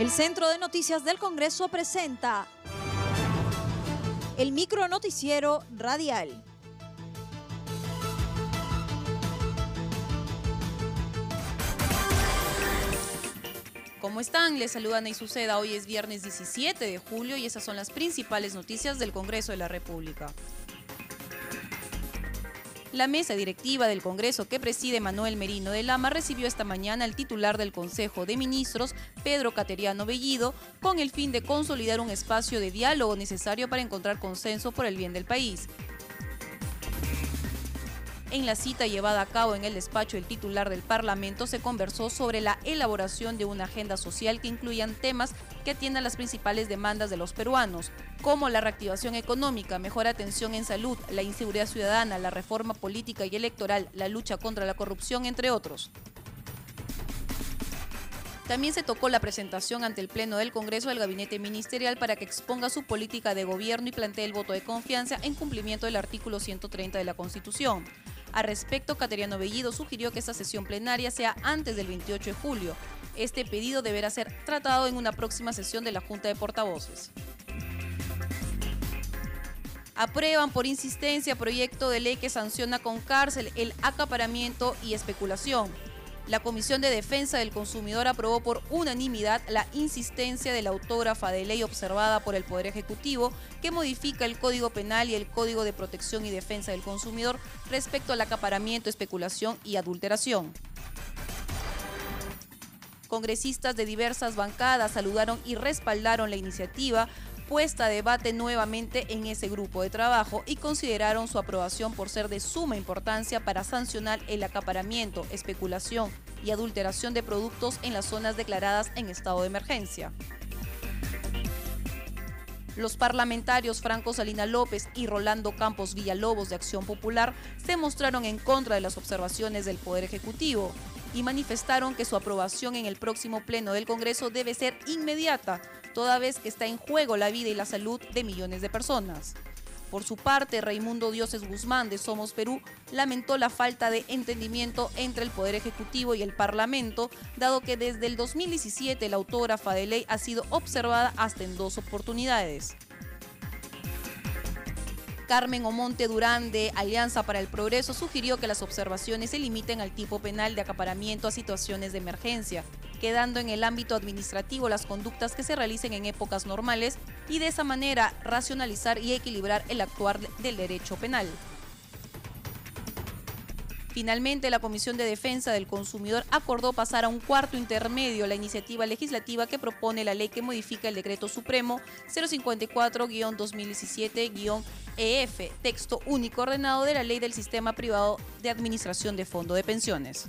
El Centro de Noticias del Congreso presenta el micro noticiero radial. ¿Cómo están? Les saludan y Suceda. Hoy es viernes 17 de julio y esas son las principales noticias del Congreso de la República. La mesa directiva del Congreso que preside Manuel Merino de Lama recibió esta mañana al titular del Consejo de Ministros, Pedro Cateriano Bellido, con el fin de consolidar un espacio de diálogo necesario para encontrar consenso por el bien del país. En la cita llevada a cabo en el despacho del titular del Parlamento se conversó sobre la elaboración de una agenda social que incluyan temas que atiendan las principales demandas de los peruanos, como la reactivación económica, mejor atención en salud, la inseguridad ciudadana, la reforma política y electoral, la lucha contra la corrupción, entre otros. También se tocó la presentación ante el Pleno del Congreso del Gabinete Ministerial para que exponga su política de gobierno y plantee el voto de confianza en cumplimiento del artículo 130 de la Constitución. Al respecto, Cateriano Bellido sugirió que esta sesión plenaria sea antes del 28 de julio. Este pedido deberá ser tratado en una próxima sesión de la Junta de Portavoces. Aprueban por insistencia proyecto de ley que sanciona con cárcel el acaparamiento y especulación. La Comisión de Defensa del Consumidor aprobó por unanimidad la insistencia de la autógrafa de ley observada por el Poder Ejecutivo que modifica el Código Penal y el Código de Protección y Defensa del Consumidor respecto al acaparamiento, especulación y adulteración. Congresistas de diversas bancadas saludaron y respaldaron la iniciativa puesta a debate nuevamente en ese grupo de trabajo y consideraron su aprobación por ser de suma importancia para sancionar el acaparamiento, especulación y adulteración de productos en las zonas declaradas en estado de emergencia. Los parlamentarios Franco Salina López y Rolando Campos Villalobos de Acción Popular se mostraron en contra de las observaciones del Poder Ejecutivo y manifestaron que su aprobación en el próximo pleno del Congreso debe ser inmediata, toda vez que está en juego la vida y la salud de millones de personas. Por su parte, Raimundo Dioses Guzmán de Somos Perú lamentó la falta de entendimiento entre el Poder Ejecutivo y el Parlamento, dado que desde el 2017 la autógrafa de ley ha sido observada hasta en dos oportunidades. Carmen Omonte Durán de Alianza para el Progreso sugirió que las observaciones se limiten al tipo penal de acaparamiento a situaciones de emergencia, quedando en el ámbito administrativo las conductas que se realicen en épocas normales y de esa manera racionalizar y equilibrar el actuar del derecho penal. Finalmente, la Comisión de Defensa del Consumidor acordó pasar a un cuarto intermedio la iniciativa legislativa que propone la ley que modifica el Decreto Supremo 054-2017-EF, texto único ordenado de la Ley del Sistema Privado de Administración de Fondo de Pensiones.